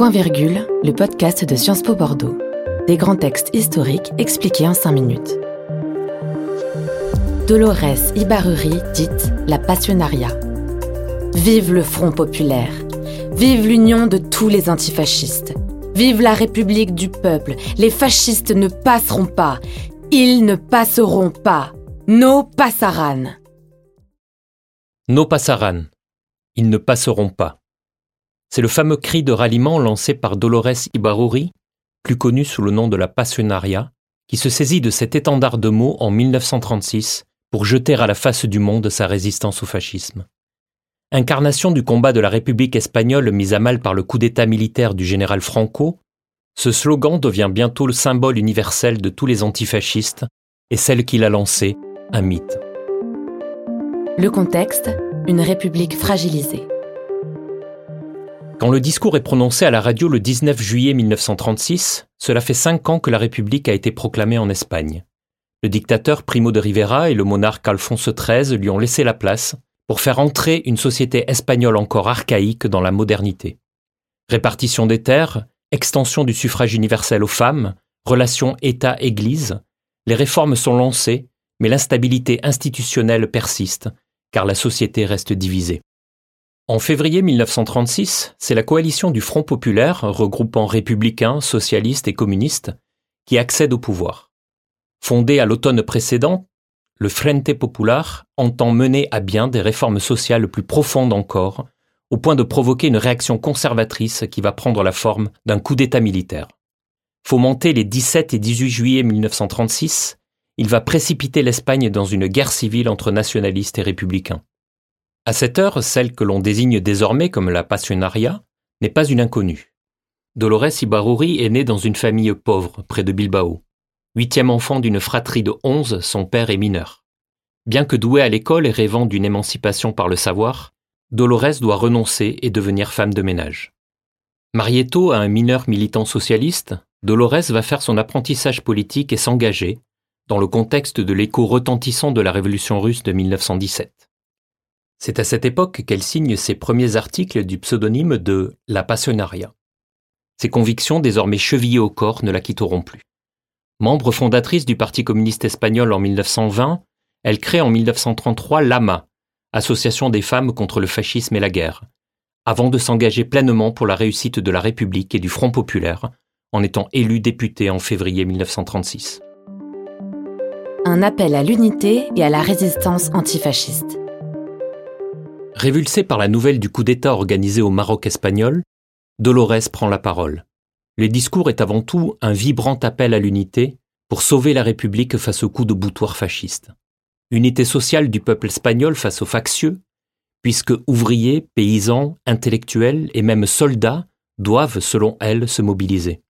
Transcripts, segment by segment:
Point virgule, le podcast de Sciences Po Bordeaux. Des grands textes historiques expliqués en 5 minutes. Dolores Ibaruri, dite la Passionaria. Vive le Front populaire. Vive l'union de tous les antifascistes. Vive la République du peuple. Les fascistes ne passeront pas. Ils ne passeront pas. No passaran. No passaran. Ils ne passeront pas. C'est le fameux cri de ralliement lancé par Dolores Ibaruri, plus connu sous le nom de la Passionaria, qui se saisit de cet étendard de mots en 1936 pour jeter à la face du monde sa résistance au fascisme. Incarnation du combat de la République espagnole mise à mal par le coup d'État militaire du général Franco, ce slogan devient bientôt le symbole universel de tous les antifascistes et celle qu'il a lancée, un mythe. Le contexte, une République fragilisée. Quand le discours est prononcé à la radio le 19 juillet 1936, cela fait cinq ans que la République a été proclamée en Espagne. Le dictateur Primo de Rivera et le monarque Alfonso XIII lui ont laissé la place pour faire entrer une société espagnole encore archaïque dans la modernité. Répartition des terres, extension du suffrage universel aux femmes, relations État-Église, les réformes sont lancées, mais l'instabilité institutionnelle persiste, car la société reste divisée. En février 1936, c'est la coalition du Front populaire, regroupant républicains, socialistes et communistes, qui accède au pouvoir. Fondé à l'automne précédent, le Frente Popular entend mener à bien des réformes sociales plus profondes encore, au point de provoquer une réaction conservatrice qui va prendre la forme d'un coup d'État militaire. Fomenté les 17 et 18 juillet 1936, il va précipiter l'Espagne dans une guerre civile entre nationalistes et républicains. À cette heure, celle que l'on désigne désormais comme la Passionaria n'est pas une inconnue. Dolores Ibaruri est née dans une famille pauvre, près de Bilbao. Huitième enfant d'une fratrie de onze, son père est mineur. Bien que douée à l'école et rêvant d'une émancipation par le savoir, Dolores doit renoncer et devenir femme de ménage. Mariée tôt à un mineur militant socialiste, Dolores va faire son apprentissage politique et s'engager, dans le contexte de l'écho retentissant de la révolution russe de 1917. C'est à cette époque qu'elle signe ses premiers articles du pseudonyme de La Passionaria. Ses convictions, désormais chevillées au corps, ne la quitteront plus. Membre fondatrice du Parti communiste espagnol en 1920, elle crée en 1933 l'AMA, Association des femmes contre le fascisme et la guerre, avant de s'engager pleinement pour la réussite de la République et du Front populaire, en étant élue députée en février 1936. Un appel à l'unité et à la résistance antifasciste. Révulsée par la nouvelle du coup d'État organisé au Maroc espagnol, Dolores prend la parole. Le discours est avant tout un vibrant appel à l'unité pour sauver la République face au coup de boutoir fasciste. Unité sociale du peuple espagnol face aux factieux, puisque ouvriers, paysans, intellectuels et même soldats doivent, selon elle, se mobiliser.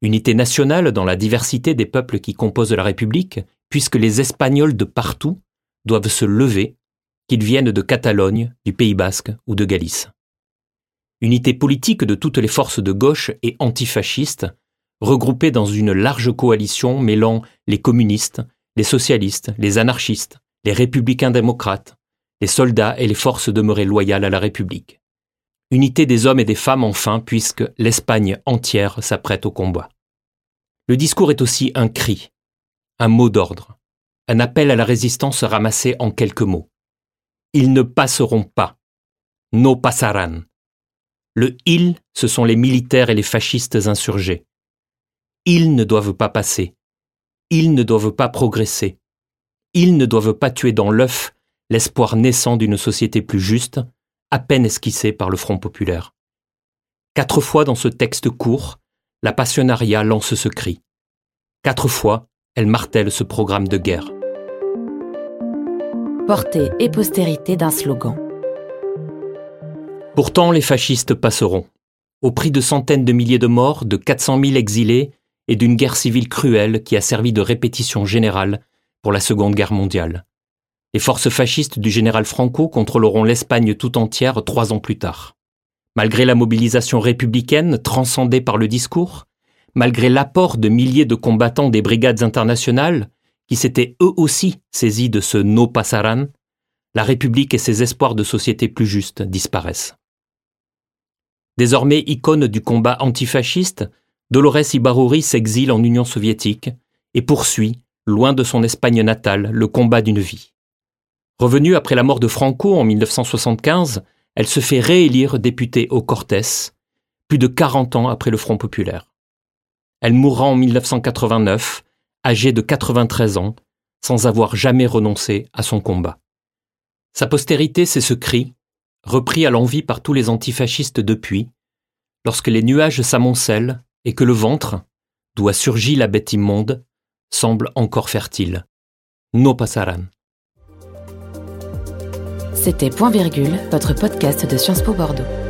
Unité nationale dans la diversité des peuples qui composent la République, puisque les Espagnols de partout doivent se lever qu'ils viennent de Catalogne, du Pays basque ou de Galice. Unité politique de toutes les forces de gauche et antifascistes, regroupées dans une large coalition mêlant les communistes, les socialistes, les anarchistes, les républicains démocrates, les soldats et les forces demeurées loyales à la République. Unité des hommes et des femmes enfin, puisque l'Espagne entière s'apprête au combat. Le discours est aussi un cri, un mot d'ordre, un appel à la résistance ramassé en quelques mots. Ils ne passeront pas. No passaran. Le ils, ce sont les militaires et les fascistes insurgés. Ils ne doivent pas passer. Ils ne doivent pas progresser. Ils ne doivent pas tuer dans l'œuf l'espoir naissant d'une société plus juste, à peine esquissée par le Front populaire. Quatre fois dans ce texte court, la Passionaria lance ce cri. Quatre fois, elle martèle ce programme de guerre portée et postérité d'un slogan. Pourtant, les fascistes passeront, au prix de centaines de milliers de morts, de 400 000 exilés et d'une guerre civile cruelle qui a servi de répétition générale pour la Seconde Guerre mondiale. Les forces fascistes du général Franco contrôleront l'Espagne tout entière trois ans plus tard. Malgré la mobilisation républicaine transcendée par le discours, malgré l'apport de milliers de combattants des brigades internationales, qui s'étaient eux aussi saisis de ce no passaran, la République et ses espoirs de société plus juste disparaissent. Désormais icône du combat antifasciste, Dolores Ibaruri s'exile en Union soviétique et poursuit, loin de son Espagne natale, le combat d'une vie. Revenue après la mort de Franco en 1975, elle se fait réélire députée au Cortés, plus de 40 ans après le Front populaire. Elle mourra en 1989, âgée de 93 ans, sans avoir jamais renoncé à son combat. Sa postérité, c'est ce cri, repris à l'envi par tous les antifascistes depuis, lorsque les nuages s'amoncellent et que le ventre, d'où a surgi la bête immonde, semble encore fertile. No pasaran. C'était Point Virgule, votre podcast de Sciences Po Bordeaux.